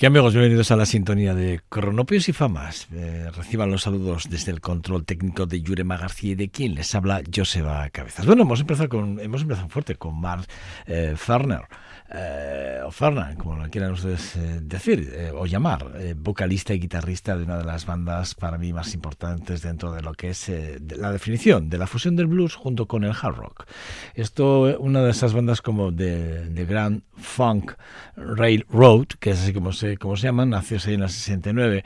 ¿Qué amigos? Bienvenidos a la sintonía de Cronopios y Famas. Eh, reciban los saludos desde el control técnico de Yurema García y de quien les habla Joseba Cabezas. Bueno, hemos empezado con, hemos empezado fuerte con Mark eh, Farner eh, o Fernan, como lo quieran ustedes eh, decir o llamar, vocalista y guitarrista de una de las bandas para mí más importantes dentro de lo que es la definición de la fusión del blues junto con el hard rock. Esto, una de esas bandas como de, de Grand Funk Railroad, que es así como se, como se llaman, nació en el 69,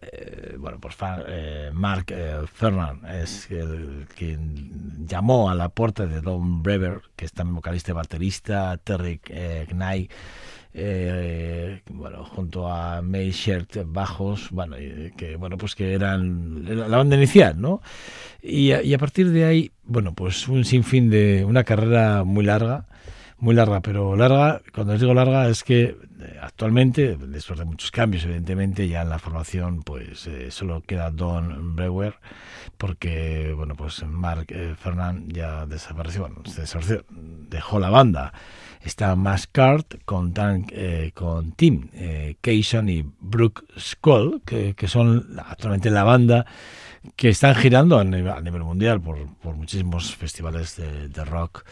eh, bueno, pues eh, Mark eh, Fernand es el quien llamó a la puerta de Don Brever, que es también vocalista y baterista, Terry Knight, bueno, junto a May Shirt bajos, bueno, que bueno, pues que eran la banda inicial, ¿no? Y y a partir de ahí, bueno, pues un sinfín de una carrera muy larga muy larga, pero larga, cuando les digo larga es que eh, actualmente, después de muchos cambios, evidentemente, ya en la formación, pues eh, solo queda Don Brewer, porque, bueno, pues Mark eh, Fernand ya desapareció, bueno, se desapareció, dejó la banda. Está Mascart con, con Tim eh, y Brooke Skull, que, que son actualmente la banda que están girando a nivel, mundial por, muchísimos festivales de, rock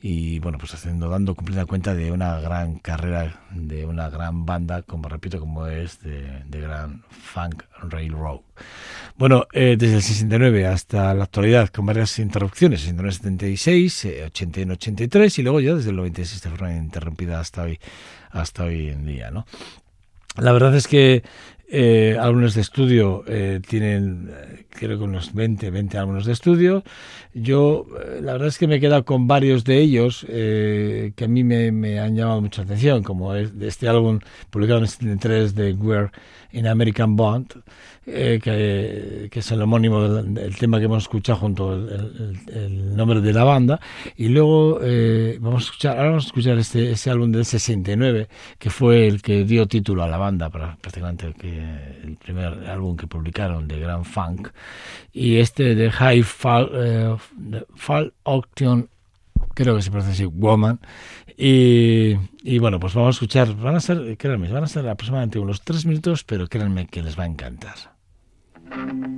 y bueno, pues haciendo, dando cumplida cuenta de una gran carrera, de una gran banda, como repito, como es de, de Gran Funk Railroad. Bueno, eh, desde el 69 hasta la actualidad, con varias interrupciones, 69, 76, 81, 83 y luego ya desde el 96 de forma interrumpida hasta hoy, hasta hoy en día, ¿no? La verdad es que eh, álbumes de estudio eh, tienen, eh, creo que unos 20, 20 álbumes de estudio. Yo, eh, la verdad es que me he quedado con varios de ellos que a mí me, han llamado mucha atención, como es este álbum publicado en el 73 de We're in American Bond, que, es el homónimo del, tema que hemos escuchado junto al el, nombre de la banda. Y luego vamos a escuchar, ahora vamos a escuchar este, ese álbum del 69, que fue el que dio título a la banda, prácticamente el que el primer álbum que publicaron de Grand Funk, y este de High Fall, eh, Fall Auction, creo que se pronuncia así, Woman, y, y, bueno, pues vamos a escuchar, van a ser, créanme, van a ser aproximadamente unos tres minutos, pero créanme que les va a encantar. Hmm.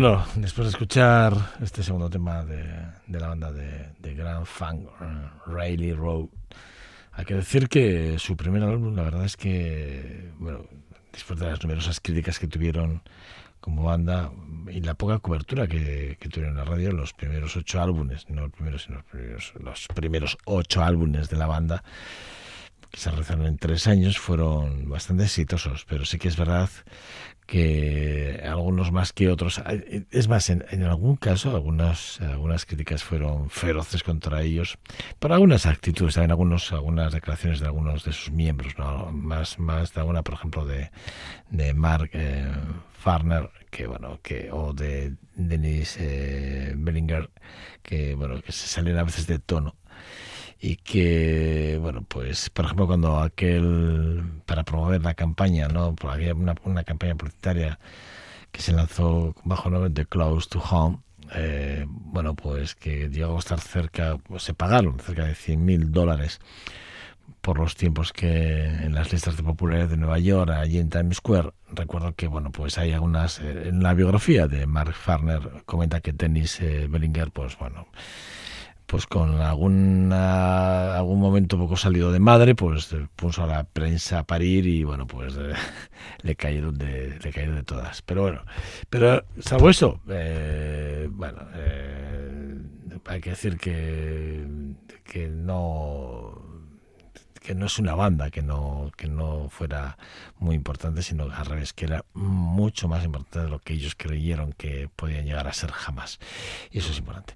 Bueno, después de escuchar este segundo tema de, la banda de, Grand Funk, uh, Riley Road, hay que decir que su primer álbum, la verdad es que, bueno, después de las numerosas críticas que tuvieron como banda y la poca cobertura que, tuvieron en la radio, los primeros ocho álbumes, no los primeros, sino los primeros, los primeros ocho álbumes de la banda, que se realizaron en tres años, fueron bastante exitosos, pero sí que es verdad que algunos más que otros. Es más, en, algún caso, algunas, algunas críticas fueron feroces contra ellos, por algunas actitudes, también algunos, algunas declaraciones de algunos de sus miembros, ¿no? más, más de alguna, por ejemplo, de, de Mark eh, Farner, que bueno, que, o de Denis eh, Bellinger, que bueno, que se salen a veces de tono y que, bueno, pues, por ejemplo, cuando aquel, para promover la campaña, ¿no? Había una, una campaña publicitaria que se lanzó bajo el nombre de Close to Home, eh, bueno, pues que llegó a estar cerca, pues se pagaron cerca de 100 mil dólares por los tiempos que en las listas de popularidad de Nueva York, allí en Times Square, recuerdo que, bueno, pues hay algunas, eh, en la biografía de Mark Farner comenta que Dennis eh, Bellinger, pues bueno, pues con alguna, algún momento poco salido de madre, pues puso a la prensa a parir y bueno, pues le cayeron de, le cayeron de todas. Pero bueno, pero salvo eso, eh, bueno, eh, hay que decir que, que no que no es una banda que no, que no fuera muy importante, sino al revés, que era mucho más importante de lo que ellos creyeron que podían llegar a ser jamás. Y eso es importante.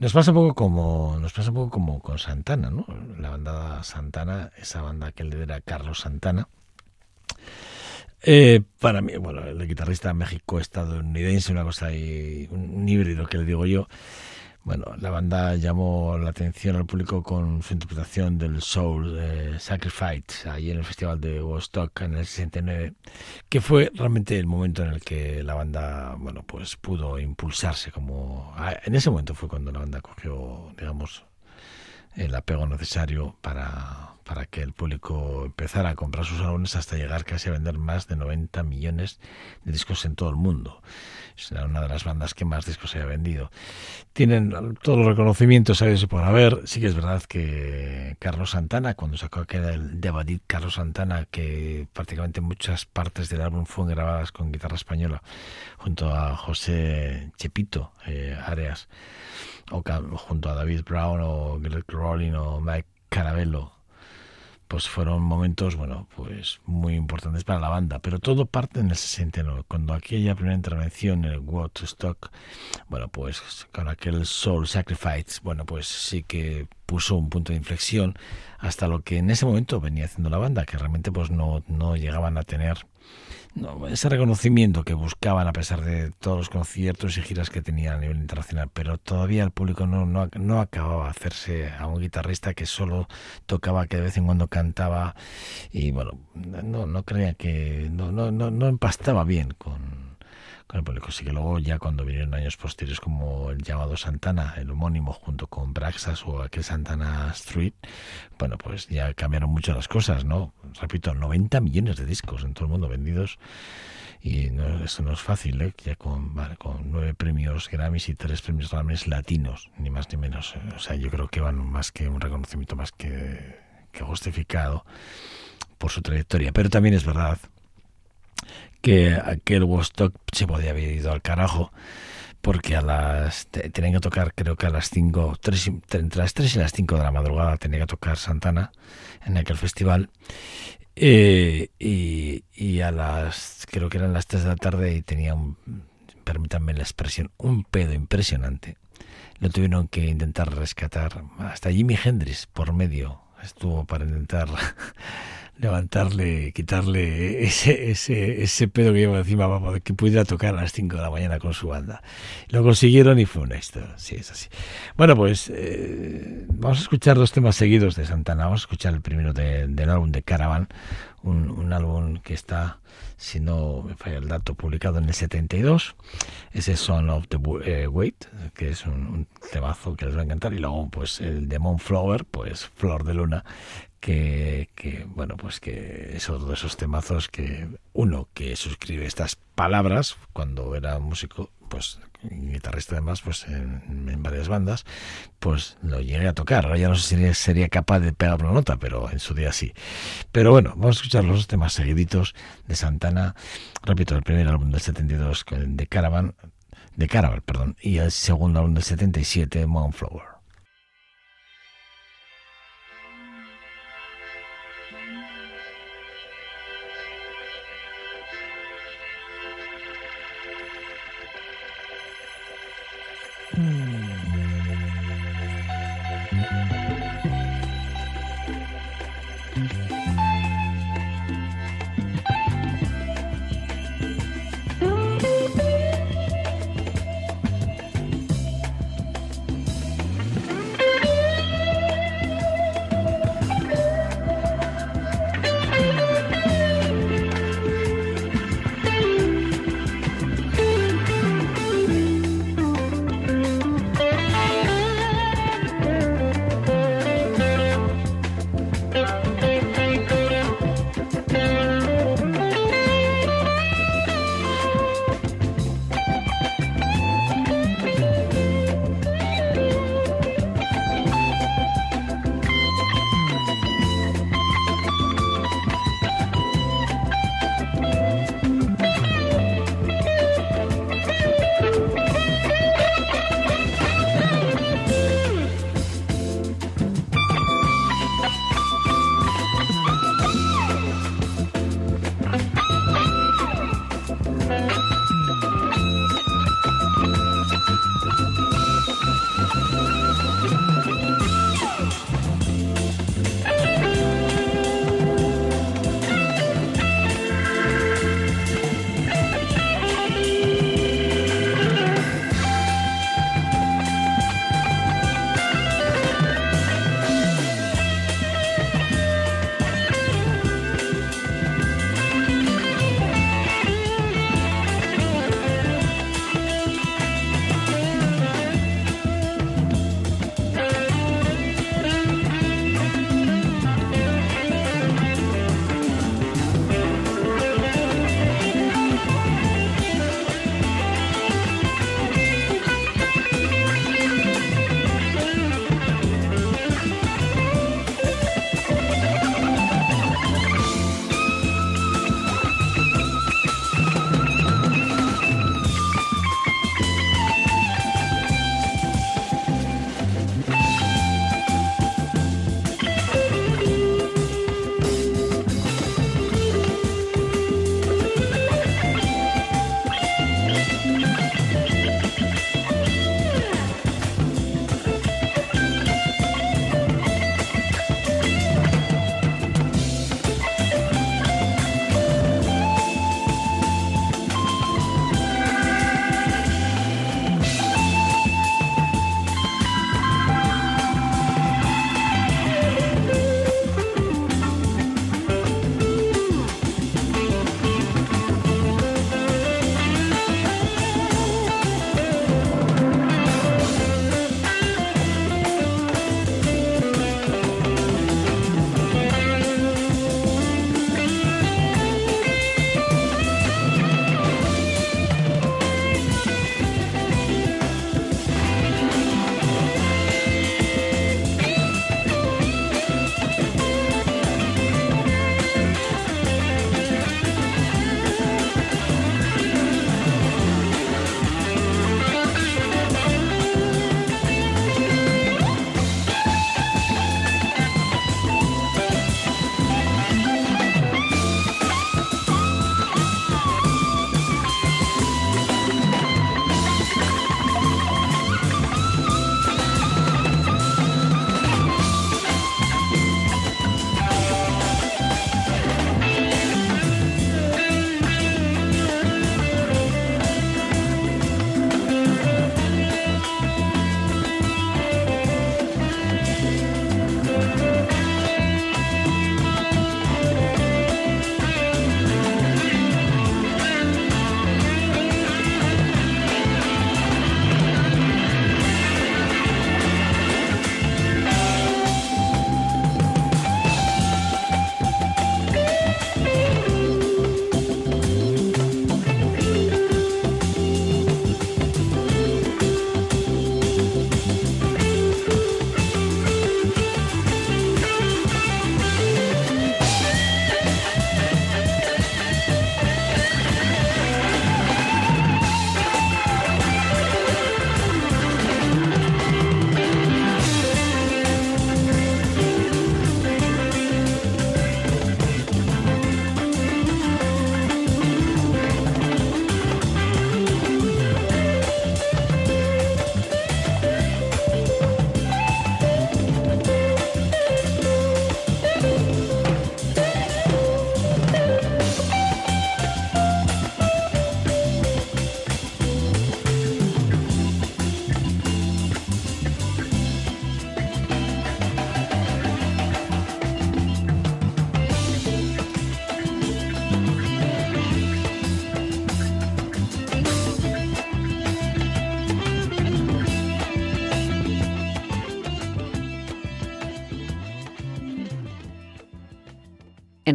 Nos pasa un poco como, nos pasa un poco como con Santana, ¿no? La banda Santana, esa banda que lidera Carlos Santana. Eh, para mí, bueno, el guitarrista México-estadounidense, una cosa ahí, un híbrido que le digo yo, bueno, la banda llamó la atención al público con su interpretación del Soul eh, Sacrifice ahí en el Festival de Woodstock en el 69, que fue realmente el momento en el que la banda, bueno, pues pudo impulsarse como ah, en ese momento fue cuando la banda cogió, digamos, el apego necesario para, para que el público empezara a comprar sus álbumes hasta llegar casi a vender más de 90 millones de discos en todo el mundo. Es una de las bandas que más discos se ha vendido. Tienen todos los reconocimientos a por haber. Sí que es verdad que Carlos Santana, cuando sacó aquel el de Carlos Santana, que prácticamente muchas partes del álbum fueron grabadas con guitarra española, junto a José Chepito eh, Areas, o junto a David Brown o Greg Rolling o Mike Carabello. Pues fueron momentos, bueno, pues muy importantes para la banda, pero todo parte en el 69, cuando aquella primera intervención en el Woodstock, bueno, pues con aquel Soul Sacrifice, bueno, pues sí que puso un punto de inflexión hasta lo que en ese momento venía haciendo la banda, que realmente pues no, no llegaban a tener no, ese reconocimiento que buscaban a pesar de todos los conciertos y giras que tenían a nivel internacional, pero todavía el público no, no, no acababa de hacerse a un guitarrista que solo tocaba, que de vez en cuando cantaba. Y bueno, no, no creía que no, no, no, no empastaba bien con, el público. Sí que luego ya cuando vinieron años posteriores como el llamado Santana, el homónimo junto con Braxas o aquel Santana Street, bueno, pues ya cambiaron mucho las cosas, ¿no? Repito, 90 millones de discos en todo el mundo vendidos y no, eso no es fácil, ¿eh? ya con, con nueve premios Grammys y tres premios Grammys latinos, ni más ni menos. O sea, yo creo que van más que un reconocimiento más que, que justificado por su trayectoria. Pero también es verdad que aquel Woodstock se podía haber ido al carajo porque a las tenían que tocar creo que a las 5 entre las 3 y las 5 de la madrugada tenía que tocar Santana en aquel festival. Eh, y, y, a las creo que eran las 3 de la tarde y tenía un permítanme la expresión un pedo impresionante. Lo tuvieron que intentar rescatar. Hasta Jimi Hendrix por medio estuvo para intentar levantarle, quitarle ese, ese, ese pedo que lleva encima para que pudiera tocar a las 5 de la mañana con su banda. Lo consiguieron y fue un éxito, sí, es así. Bueno, pues eh, vamos a escuchar dos temas seguidos de Santana. Vamos a escuchar el primero del álbum de Caravan, un, un, álbum que está, si no me falla el dato, publicado en el 72. Ese Son of the eh, Wait, que es un, un, temazo que les va a encantar. Y luego, pues el de Flower, pues Flor de Luna, que, que, bueno, pues que es otro de esos temazos que uno que suscribe estas palabras cuando era músico, pues guitarrista además, pues en, varias bandas, pues lo llegué a tocar. Ahora ya no sé si sería, capaz de pegar una nota, pero en su día sí. Pero bueno, vamos a escuchar los temas seguiditos de Santana. Repito, el primer álbum del 72 de Caravan, de Caravan, perdón, y el segundo álbum del 77, Moonflower.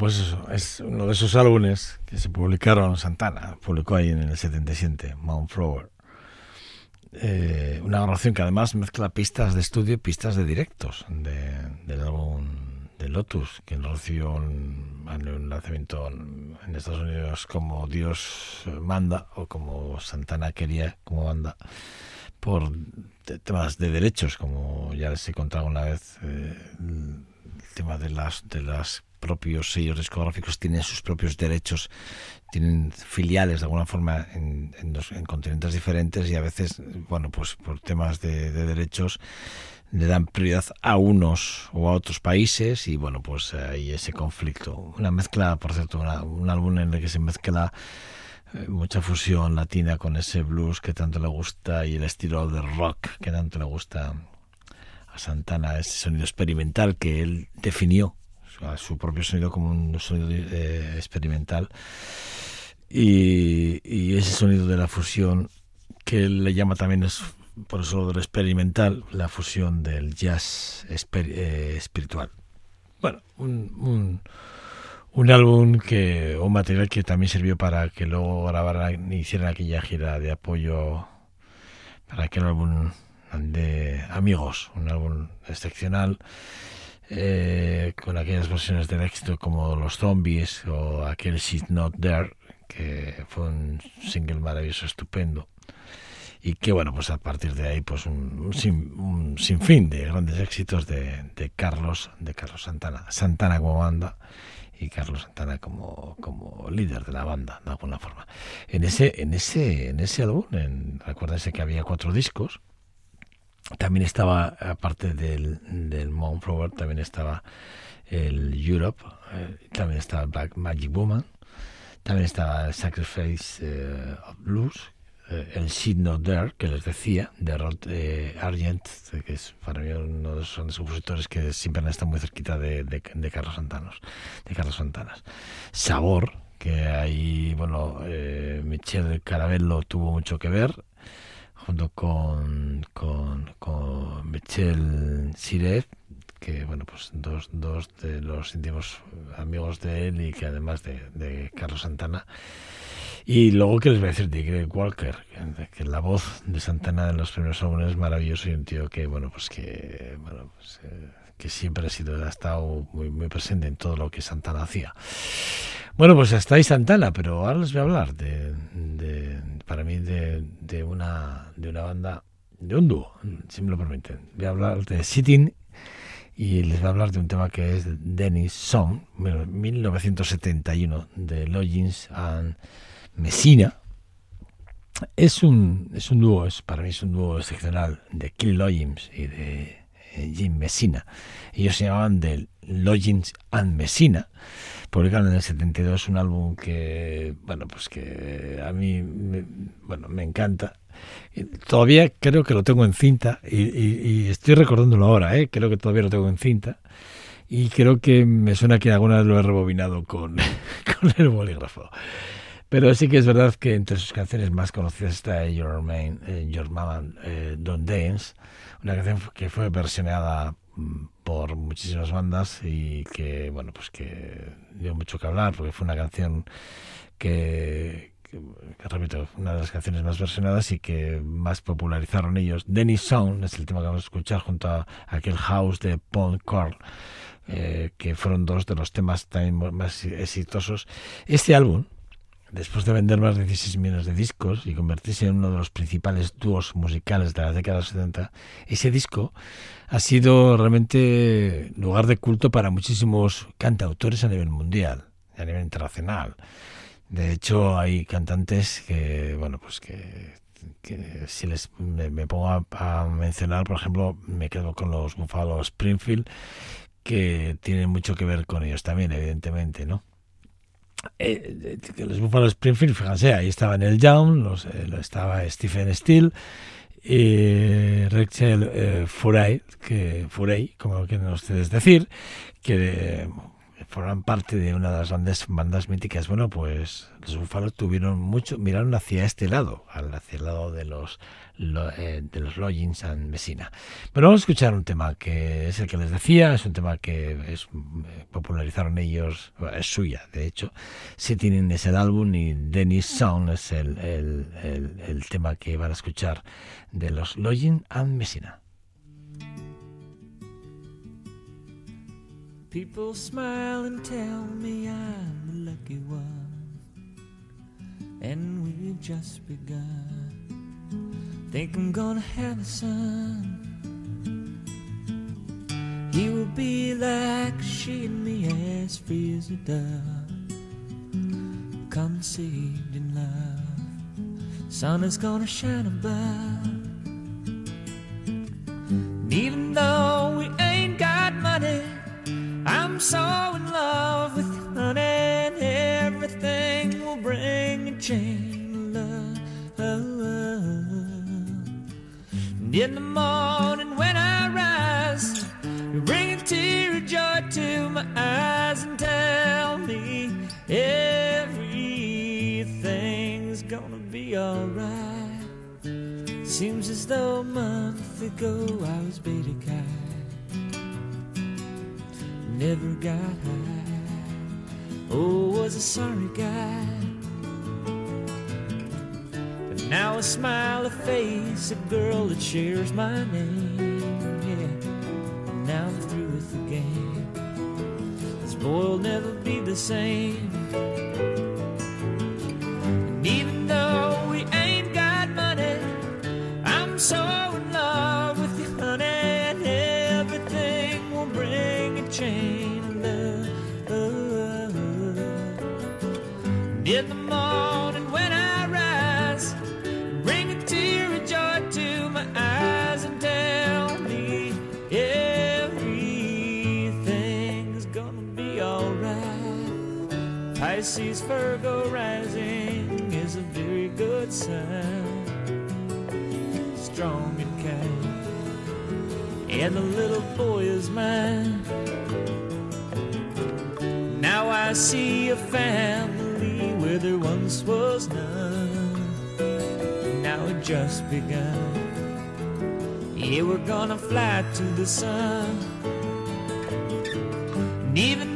Pues eso, es uno de esos álbumes que se publicaron, Santana publicó ahí en el 77, Mount Flower. eh, una grabación que además mezcla pistas de estudio y pistas de directos de, del álbum de Lotus, que recibió un, un lanzamiento en Estados Unidos como Dios manda o como Santana quería como banda por temas de derechos, como ya les he contado una vez, eh, el tema de las de las propios sellos discográficos tienen sus propios derechos, tienen filiales de alguna forma en, en, continentes diferentes y a veces, bueno, pues por temas de, derechos le dan prioridad a unos o a otros países y bueno, pues hay ese conflicto. Una mezcla, por cierto, un álbum en el que se mezcla eh, mucha fusión latina con ese blues que tanto le gusta y el estilo de rock que tanto le gusta a Santana, ese sonido experimental que él definió su propio sonido como un sonido eh, experimental. Y, ese sonido de la fusión, que él le llama también, es, por eso lo experimental, la fusión del jazz eh, espiritual. Bueno, un, un, álbum que, un material que también sirvió para que luego grabaran hicieran aquella gira de apoyo para aquel álbum de Amigos, un álbum excepcional eh, con aquellas versiones del éxito como Los Zombies o aquel She's Not There, que fue un single maravilloso, estupendo. Y que bueno, pues a partir de ahí, pues un, un, sinfín de grandes éxitos de, de, Carlos, de Carlos Santana. Santana como banda y Carlos Santana como, como líder de la banda, de alguna forma. En ese, en ese, en ese álbum, en, acuérdense que había cuatro discos, también estaba, aparte del, del Flower, también estaba el Europe, eh, también estaba Black Magic Woman, también estaba el Sacrifice eh, of Blues, eh, el Not There, que les decía, de Rod Argent, que es para mí uno de los que siempre han estado muy cerquita de, de, Carlos Santanos, de Carlos Santanas. Sabor, que ahí, bueno, Michel Carabello tuvo mucho que ver, junto con, con, con Michel Sirev, que bueno, pues dos, dos de los íntimos amigos de él y que además de, Carlos Santana. Y luego, ¿qué les voy a decir de Greg Walker? Que, la voz de Santana en los primeros álbumes es maravilloso y un tío que, bueno, pues que, bueno, pues, eh, que siempre ha sido, ha estado muy, muy presente en todo lo que Santana hacía. Bueno, pues hasta ahí Santana, pero ahora les voy a hablar de, para mí de, una, de una banda, de un dúo, si me lo permiten. Voy a hablar de Sitting y les voy a hablar de un tema que es Dennis Song, 1971, de Logins and Messina. Es un, es un dúo, es, para mí es un dúo excepcional de Kill Logins y de Jim Messina. Ellos se llamaban de Logins and Messina publicaron en el 72 un álbum que, bueno, pues que a mí, me, bueno, me encanta. Todavía creo que lo tengo en cinta y, estoy recordándolo ahora, ¿eh? creo que todavía lo tengo en cinta y creo que me suena que alguna vez lo he rebobinado con, con el bolígrafo. Pero sí que es verdad que entre sus canciones más conocidas está Your, Main, eh, Your Mama eh, Don't Dance, una canción que fue versionada mm, por muchísimas bandas y que, bueno, pues que dio mucho que hablar porque fue una canción que, repito, una de las canciones más versionadas y que más popularizaron ellos. Dennis Sound es el tema que vamos a escuchar junto a aquel house de Paul Carl, eh, que fueron dos de los temas también más exitosos. Este álbum, Después de vender más de 16 millones de discos y convertirse en uno de los principales dúos musicales de la década 70, ese disco ha sido realmente lugar de culto para muchísimos cantautores a nivel mundial, a nivel internacional. De hecho, hay cantantes que, bueno, pues que, si les me, pongo a, a, mencionar, por ejemplo, me quedo con los Buffalo Springfield, que tienen mucho que ver con ellos también, evidentemente, ¿no? Eh, los Buffalo Springfield, fíjense, ahí estaba el Young, los, eh, estaba Stephen Steele y Rachel eh, que, Furey, como quieren ustedes decir, que forman parte de una de las grandes bandas míticas. Bueno, pues los Búfalos tuvieron mucho, miraron hacia este lado, hacia el lado de los eh, de los Logins and Messina. Pero vamos a escuchar un tema que es el que les decía, es un tema que es, eh, popularizaron ellos, es suya, de hecho. Si tienen ese álbum y Dennis Sound es el, el, el, tema que van a escuchar de los Logins and Messina. People smile and tell me I'm the lucky one, and we've just begun. Think I'm gonna have a son. He will be like she and me, as free as a dove, conceived in love. Sun is gonna shine above. And even though we ain't got money, I'm so in love with honey, and everything will bring a chain of love. And in the morning when I rise, you bring a tear of joy to my eyes and tell me everything's gonna be alright. Seems as though a month ago I was beta cat, never got high. Oh, was a sorry guy. But now I smile a face, a girl that shares my name. Yeah, now I'm through with the game. This boy will never be the same. Just begun. Yeah, we're gonna fly to the sun. And even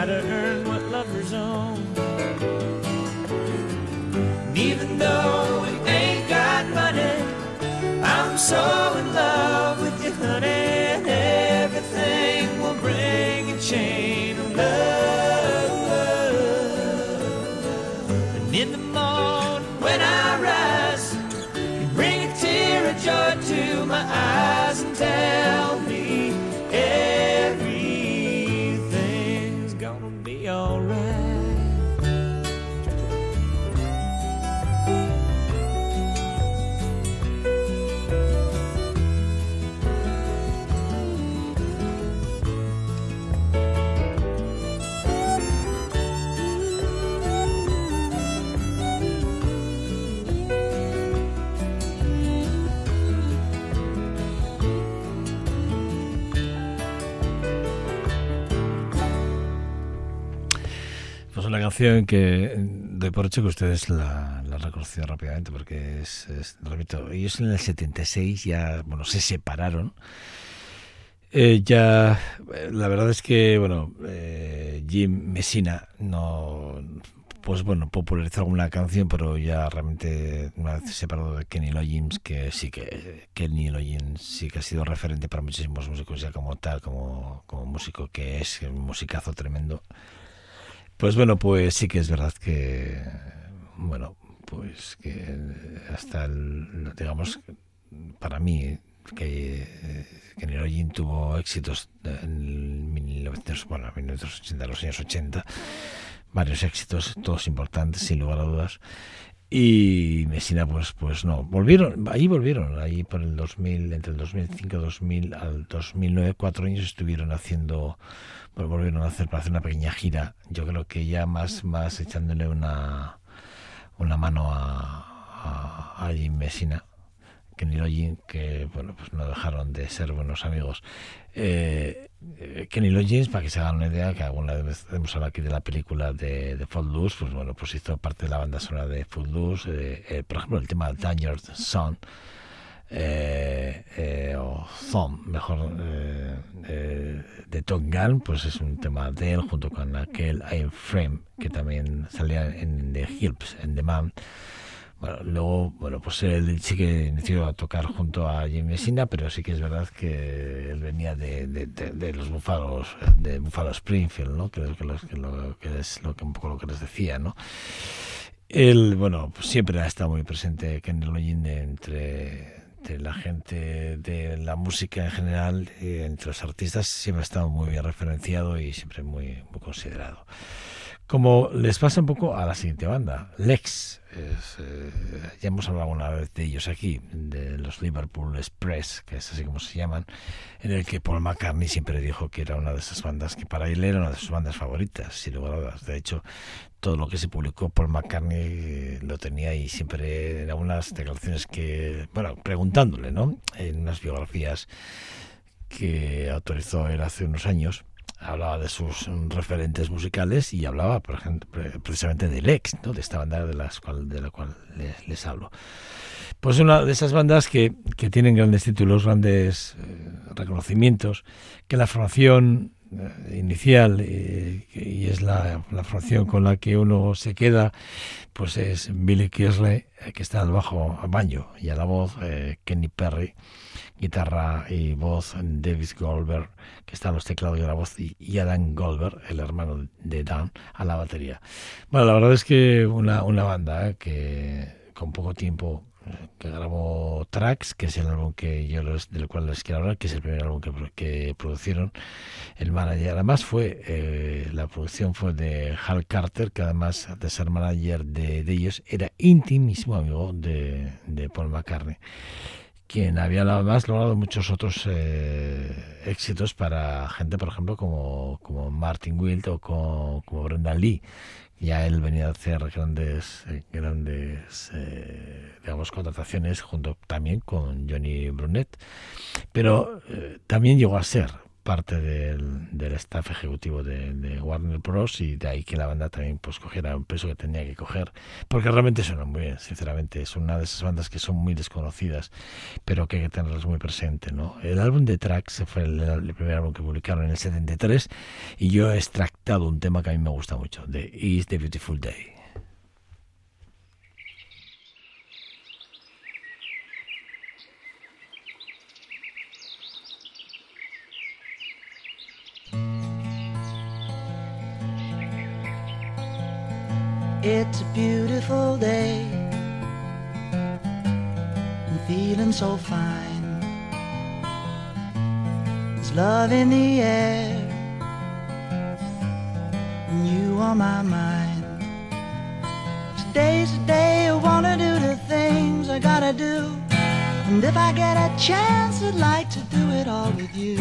Try to earn what lovers own. Even though we ain't got money, I'm so que doy por hecho que ustedes la, la rápidamente porque es, repito, ellos en el 76 ya, bueno, se separaron. Eh, ya, la verdad es que, bueno, eh, Jim Messina no pues bueno, popularizó alguna canción, pero ya realmente una vez separado de Kenny Loggins, que sí que Kenny Loggins sí que ha sido referente para muchísimos músicos ya como tal, como, como músico que es, un musicazo tremendo. Pues bueno, pues sí que es verdad que, bueno, pues que hasta el, digamos, para mí, que Kenny Loggins tuvo éxitos en 1900, bueno, 1980, los años 80, varios éxitos, todos importantes, sin lugar a dudas. Y Messina, pues, pues no, volvieron, ahí volvieron, ahí por el 2000, entre el 2005 2000 al 2009, cuatro años estuvieron haciendo, pues volvieron a hacer para hacer una pequeña gira. Yo creo que ya más, más echándole una, una mano a, a, a Jim Messina Kenny Loggins, que bueno, pues no dejaron de ser buenos amigos. Eh, Kenny Loggins, para que se hagan una idea, que alguna vez hemos hablado aquí de la película de, de Footloose, pues bueno, pues hizo parte de la banda sonora de Footloose, eh, eh, por ejemplo, el tema Danger Son, eh, eh, o Thumb, mejor, eh, de Top Gun, pues es un tema de él, junto con aquel I Frame, que también salía en The Hilps, en The Man. Bueno, luego, bueno, pues él sí que inició a tocar junto a Jimmy Messina, pero sí que es verdad que él venía de, de, los Búfalos, de Buffalo Springfield, ¿no? Que, que, que, lo, que es lo que un poco lo que les decía, ¿no? Él, bueno, pues siempre ha estado muy presente Kenny Loggins entre, entre la gente de la música en general, entre los artistas, siempre ha estado muy bien referenciado y siempre muy, muy considerado. Como les pasa un poco a la siguiente banda, Lex. Es, eh, ya hemos hablado una vez de ellos aquí, de los Liverpool Express, que es así como se llaman, en el que Paul McCartney siempre dijo que era una de esas bandas que para él era una de sus bandas favoritas, sin lugar a. De hecho, todo lo que se publicó Paul McCartney lo tenía y siempre en algunas declaraciones que, bueno, preguntándole, ¿no? En unas biografías que autorizó él hace unos años hablaba de sus referentes musicales y hablaba, por ejemplo, precisamente del ex, ¿no? de esta banda de, las cual, de la cual les, les, hablo. Pues una de esas bandas que, que tienen grandes títulos, grandes eh, reconocimientos, que la formación inicial eh, y es la, la, formación con la que uno se queda, pues es Billy Kirsley, que está al bajo, al baño y a la voz, Kenny Perry guitarra y voz David Goldberg, que está en los teclados y la voz, y Adam Goldberg, el hermano de Dan, a la batería. Bueno, la verdad es que una, una banda ¿eh? que con poco tiempo que grabó Tracks, que es el álbum que yo les, del cual les quiero hablar, que es el primer álbum que, que produjeron. El manager, además, fue eh, la producción fue de Hal Carter, que además de ser manager de, de ellos, era intimísimo amigo de, de Paul McCartney quien había además logrado muchos otros eh, éxitos para gente, por ejemplo, como, como Martin Wilt o como, como Brendan Lee. Ya él venía a hacer grandes, eh, grandes eh, digamos, contrataciones junto también con Johnny Brunet. Pero también llegó a ser parte del, del staff ejecutivo de, Warner Bros. y de ahí que la banda también pues cogiera un peso que tenía que coger, porque realmente suena muy bien, sinceramente, es una de esas bandas que son muy desconocidas, pero que hay que tenerlas muy presente, ¿no? El álbum de Tracks fue el, el primer álbum que publicaron en el 73 y yo he extractado un tema que a mí me gusta mucho, de Is the Beautiful Day. It's a beautiful day. I'm feeling so fine. There's love in the air. And you are my mind. Today's the day I wanna do the things I gotta do. And if I get a chance, I'd like to do it all with you.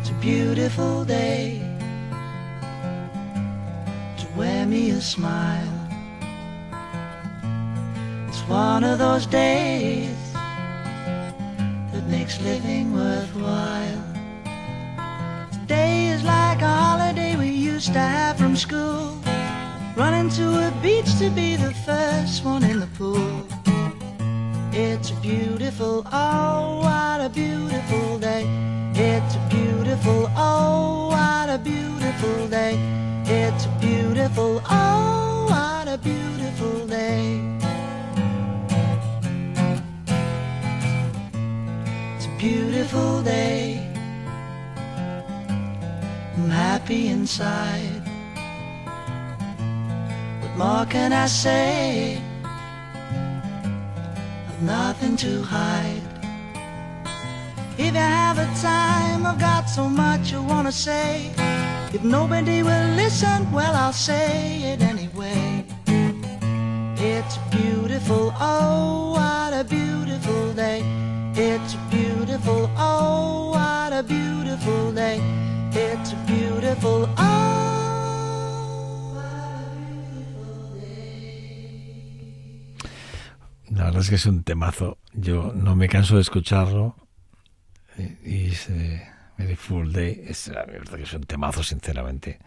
It's a beautiful day wear me a smile. It's one of those days that makes living worthwhile. Today is like a holiday we used to have from school. Running to a beach to be the first one in the pool. It's a beautiful, oh, what a beautiful day. It's a beautiful, oh, what a beautiful day. Beautiful, oh, what a beautiful day. It's a beautiful day. I'm happy inside. What more can I say? I've nothing to hide. If you have a time, I've got so much I wanna say. If nobody will listen, well, I'll say it anyway. It's beautiful, oh, what a beautiful day. It's beautiful, oh, what a beautiful day. It's beautiful, oh. what a beautiful day. La verdad es que es un temazo. Yo no me canso de escucharlo. Y, y es, eh, Very Full Day. Es, la verdad que es un temazo, sinceramente.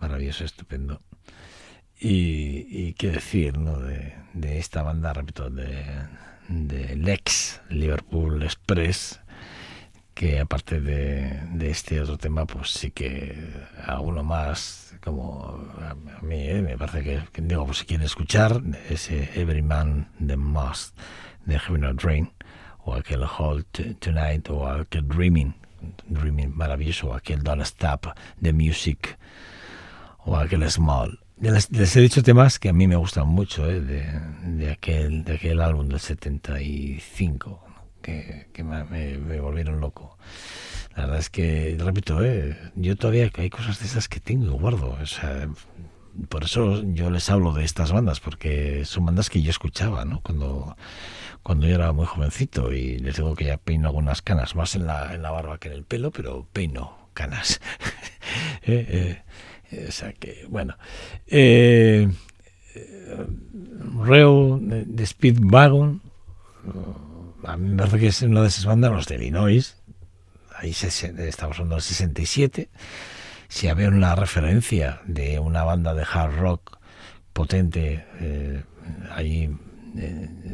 Maravilloso, estupendo. Y, y qué decir, ¿no? De, de esta banda, repito, de, de Lex, Liverpool Express, que aparte de, este otro tema, pues sí que alguno más, como a, a mí, ¿eh? me parece que, digo, pues si quieren escuchar, ese Every Man the Must de Heaven or Drain, o aquel Hold Tonight, o aquel Dreaming, Dreaming maravilloso, aquel Don't Stop de Music, o aquel Small. Les, les, he dicho temas que a mí me gustan mucho ¿eh? de, de, aquel, de aquel álbum del 75 que, que me, me, me, volvieron loco. La verdad es que, repito, ¿eh? yo todavía hay cosas de esas que tengo y guardo. O sea, por eso yo les hablo de estas bandas, porque son bandas que yo escuchaba ¿no? cuando, cuando yo era muy jovencito y les digo que ya peino algunas canas, más en la, en la barba que en el pelo, pero peino canas. eh, eh, que, bueno. Eh, Reo de Speedwagon, a mí me parece que es una de esas bandas, los de Illinois, ahí se, estamos hablando del 67. Si había una referencia de una banda de hard rock potente eh, allí en,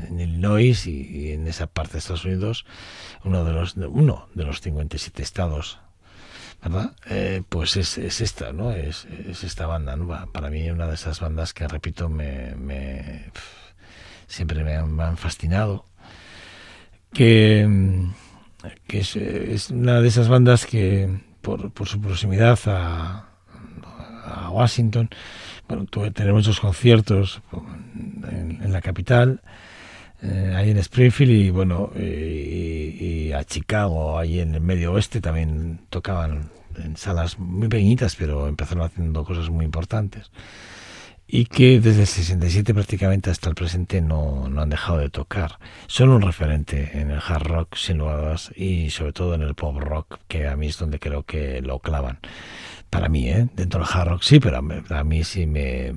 en Illinois y, en esa parte de Estados Unidos, uno de los, uno de los 57 estados ¿verdad? Eh, pues es, es, esta, ¿no? Es, es, esta banda, ¿no? Para mí una de esas bandas que, repito, me, me siempre me han, me han, fascinado. Que, que es, una de esas bandas que, por, por su proximidad a, Washington, bueno, tuve tener muchos conciertos en, la capital, eh, ahí en Springfield y bueno y, a Chicago ahí en el medio oeste también tocaban en salas muy pequeñitas pero empezaron haciendo cosas muy importantes y que desde el 67 prácticamente hasta el presente no, no han dejado de tocar. Son un referente en el hard rock sin dudas y sobre todo en el pop rock que a mí es donde creo que lo clavan para mí, ¿eh? dentro del hard rock sí, pero a mí sí me,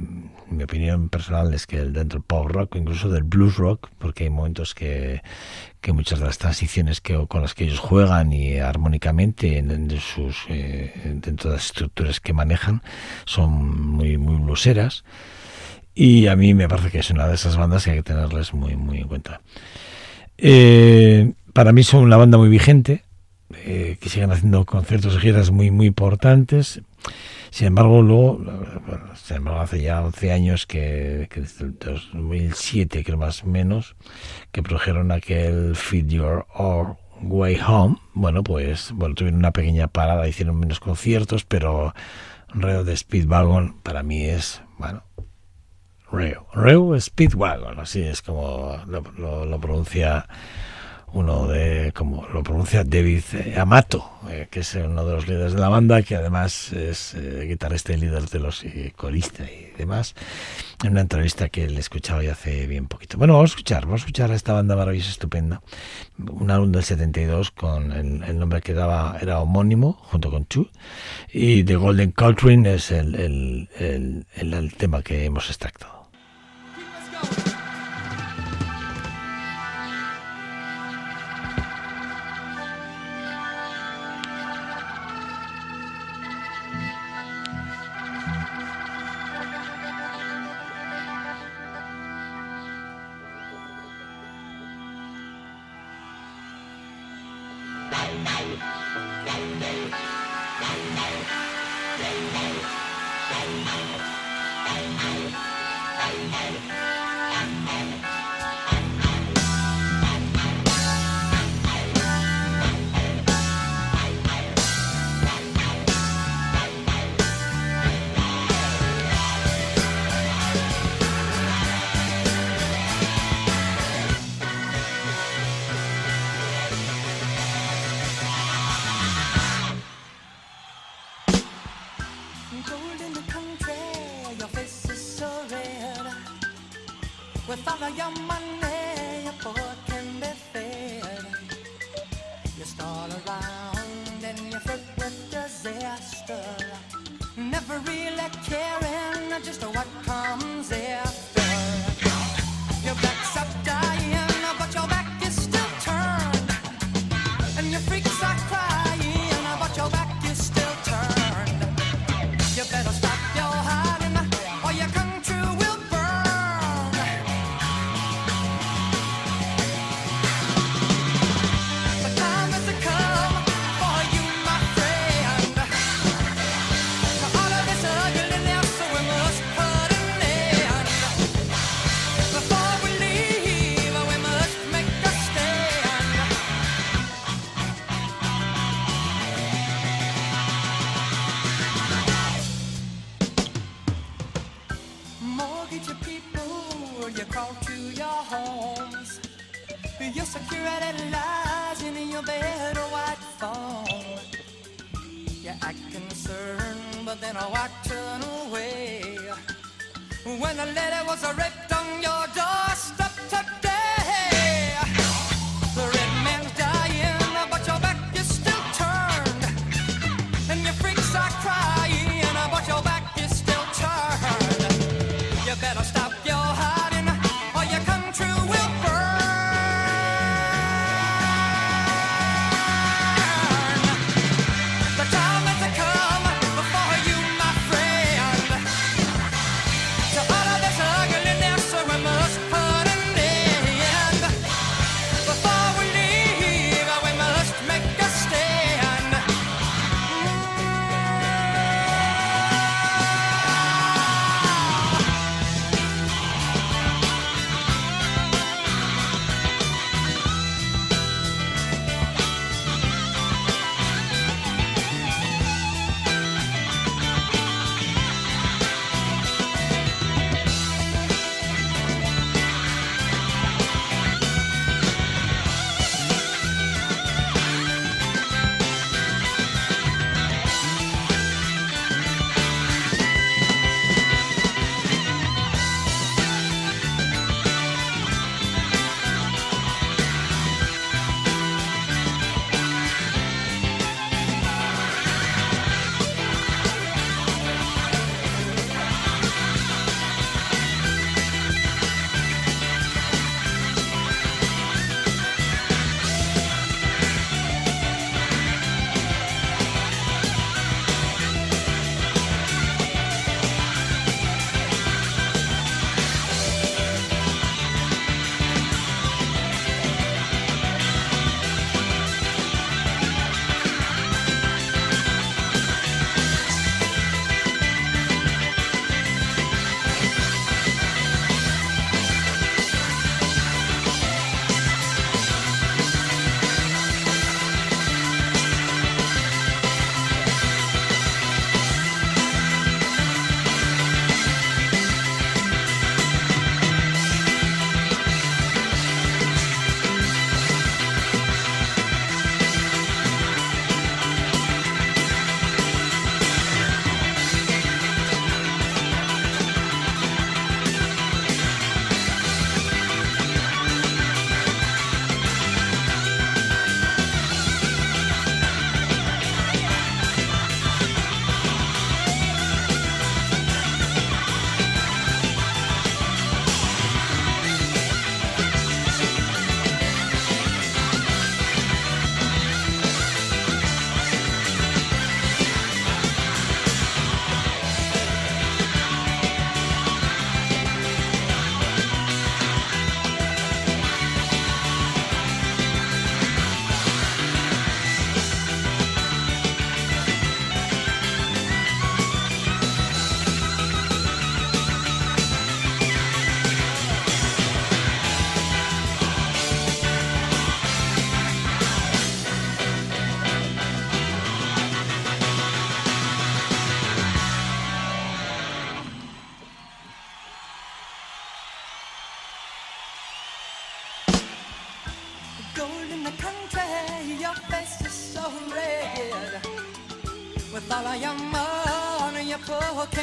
mi opinión personal es que dentro del pop rock, incluso del blues rock, porque hay momentos que, que muchas de las transiciones que, con las que ellos juegan y armónicamente en, sus, eh, dentro de las estructuras que manejan son muy, muy blueseras. Y a mí me parece que es una de esas bandas que hay que tenerles muy, muy en cuenta. Eh, para mí son una banda muy vigente, eh, que siguen haciendo conciertos y giras muy, muy importantes. Sin embargo, luego, bueno, sin embargo, hace ya 11 años que, que desde el 2007, creo más o menos, que produjeron aquel Feed Your or Way Home. Bueno, pues, bueno, tuvieron una pequeña parada, hicieron menos conciertos, pero Reo de Speedwagon para mí es, bueno, Reo. Reo Speedwagon, así es como lo, lo, lo pronuncia uno de, como lo pronuncia David Amato, eh, que es uno de los líderes de la banda, que además es eh, guitarrista y líder de los eh, coristas y demás, en una entrevista que le escuchaba ya hace bien poquito. Bueno, vamos a escuchar, vamos a escuchar a esta banda maravillosa, estupenda, un álbum del 72 con el, el nombre que daba, era homónimo, junto con Chu, y The Golden Coltrane es el, el, el tema que hemos extractado. Thank you. letter was ripped on your doorstep.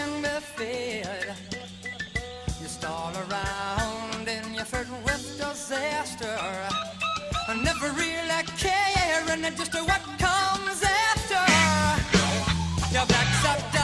Can be fed. You stall around and you're flirting with disaster. I never really caring just what comes after. Your back's up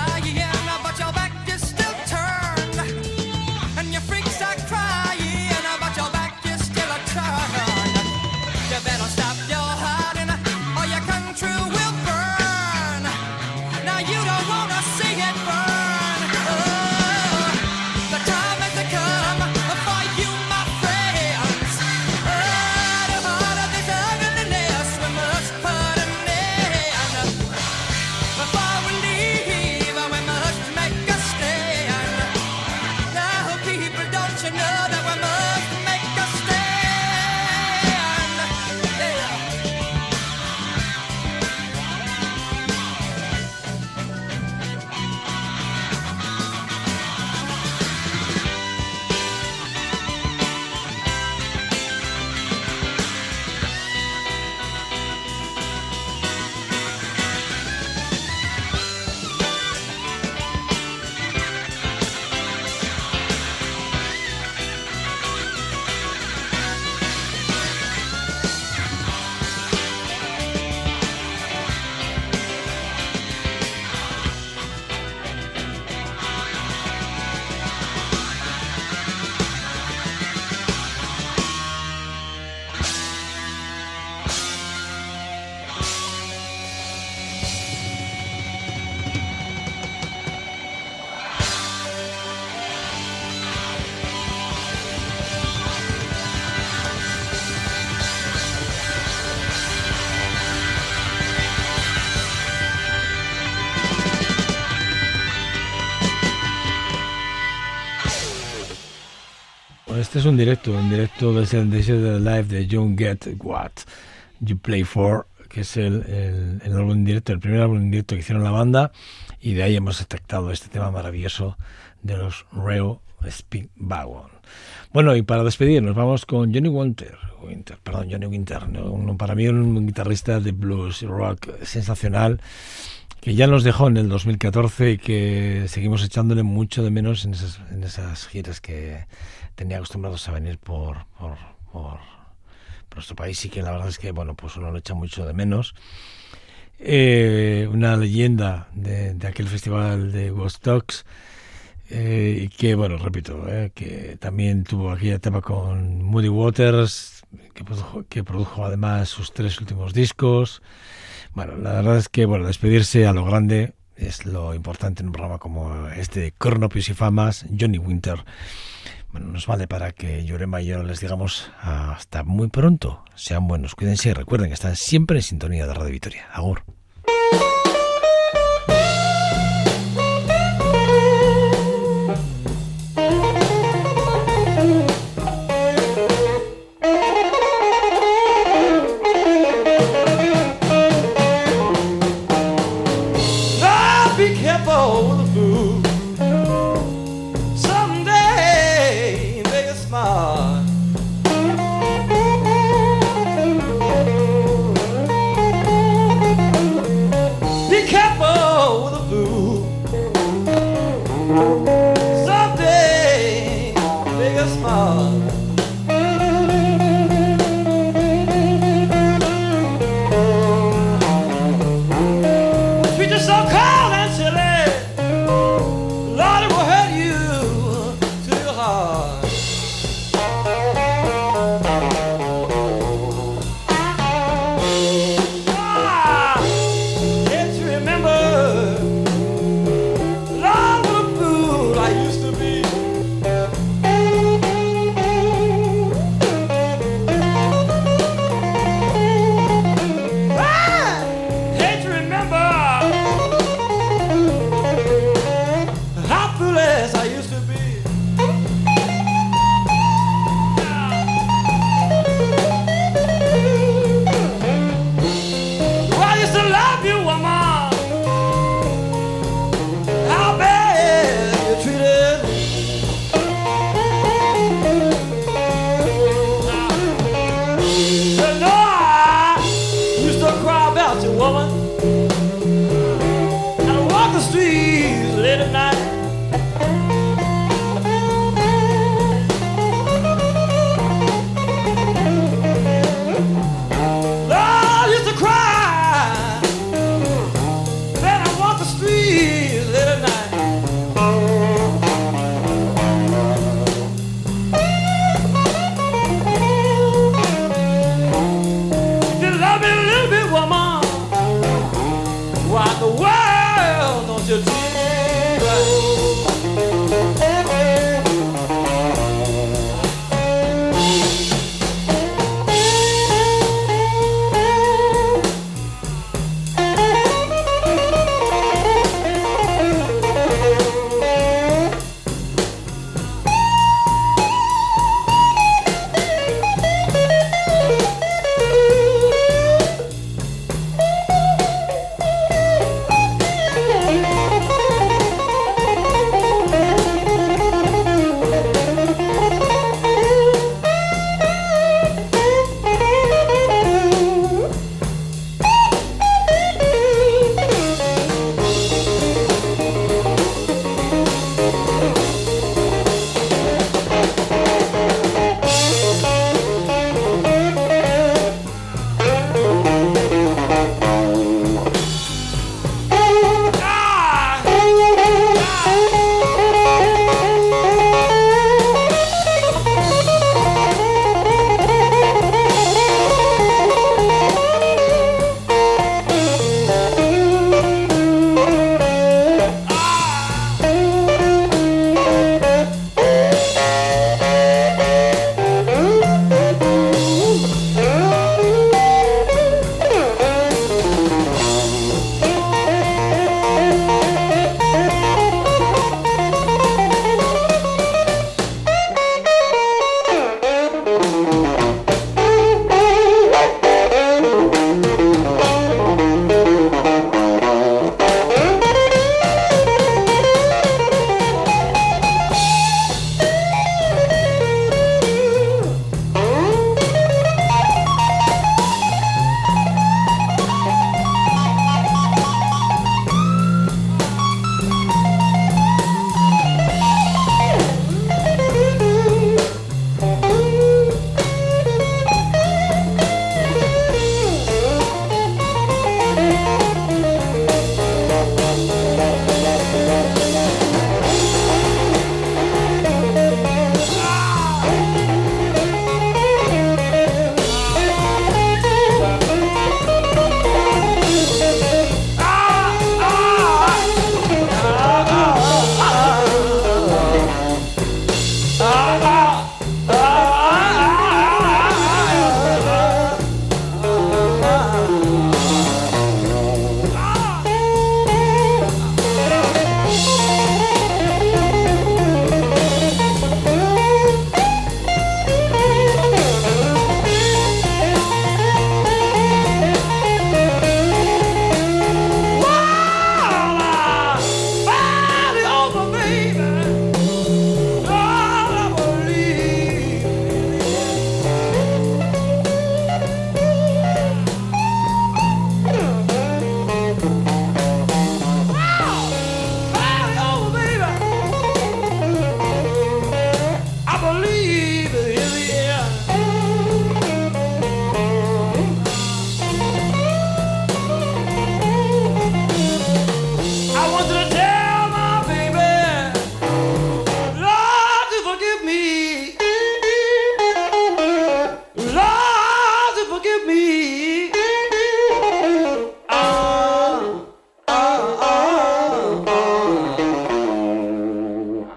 este es un directo, un directo desde el desde Live de John Get What You Play For, que es el, el, el álbum directo, el primer álbum directo que hicieron la banda, y de ahí hemos detectado este tema maravilloso de los Reo Speedwagon. Bueno, y para despedirnos vamos con Johnny Winter, Winter perdón, Johnny Winter, ¿no? Un- para mí un guitarrista de blues rock sensacional, que ya nos dejó en el 2014 y que seguimos echándole mucho de menos en esas, en esas giras que tenía acostumbrados a venir por, por, nuestro país y que la verdad es que bueno pues uno lo echa mucho de menos. Eh, una leyenda de, aquel festival de Woodstock eh, que bueno repito eh, que también tuvo aquella etapa con Moody Waters que produjo además sus tres últimos discos bueno, la verdad es que bueno, despedirse a lo grande es lo importante en un programa como este de Cronopios y Famas, Johnny Winter. Bueno, nos vale para que Llorema y yo les digamos hasta muy pronto. Sean buenos, cuídense y recuerden que están siempre en sintonía de Radio Victoria. Agur.